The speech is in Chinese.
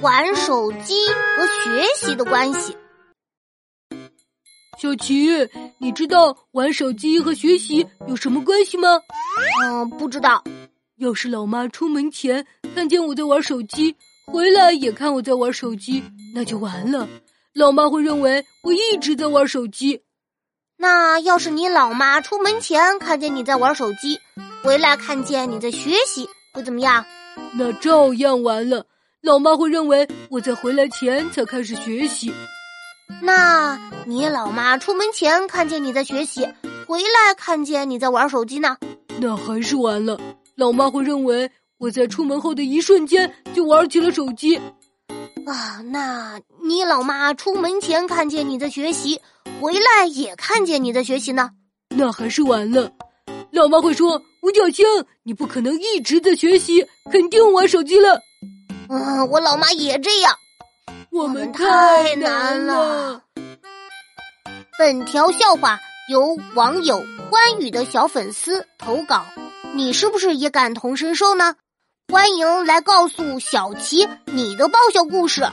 玩手机和学习的关系。小琪，你知道玩手机和学习有什么关系吗？嗯，不知道。要是老妈出门前看见我在玩手机，回来也看我在玩手机，那就完了。老妈会认为我一直在玩手机。那要是你老妈出门前看见你在玩手机，回来看见你在学习，会怎么样？那照样完了。老妈会认为我在回来前才开始学习。那你老妈出门前看见你在学习，回来看见你在玩手机呢？那还是完了。老妈会认为我在出门后的一瞬间就玩起了手机。啊，那你老妈出门前看见你在学习，回来也看见你在学习呢？那还是完了。老妈会说：“五角星，你不可能一直在学习，肯定玩手机了。”嗯，我老妈也这样。我们太难了。本条笑话由网友欢宇的小粉丝投稿，你是不是也感同身受呢？欢迎来告诉小琪你的爆笑故事。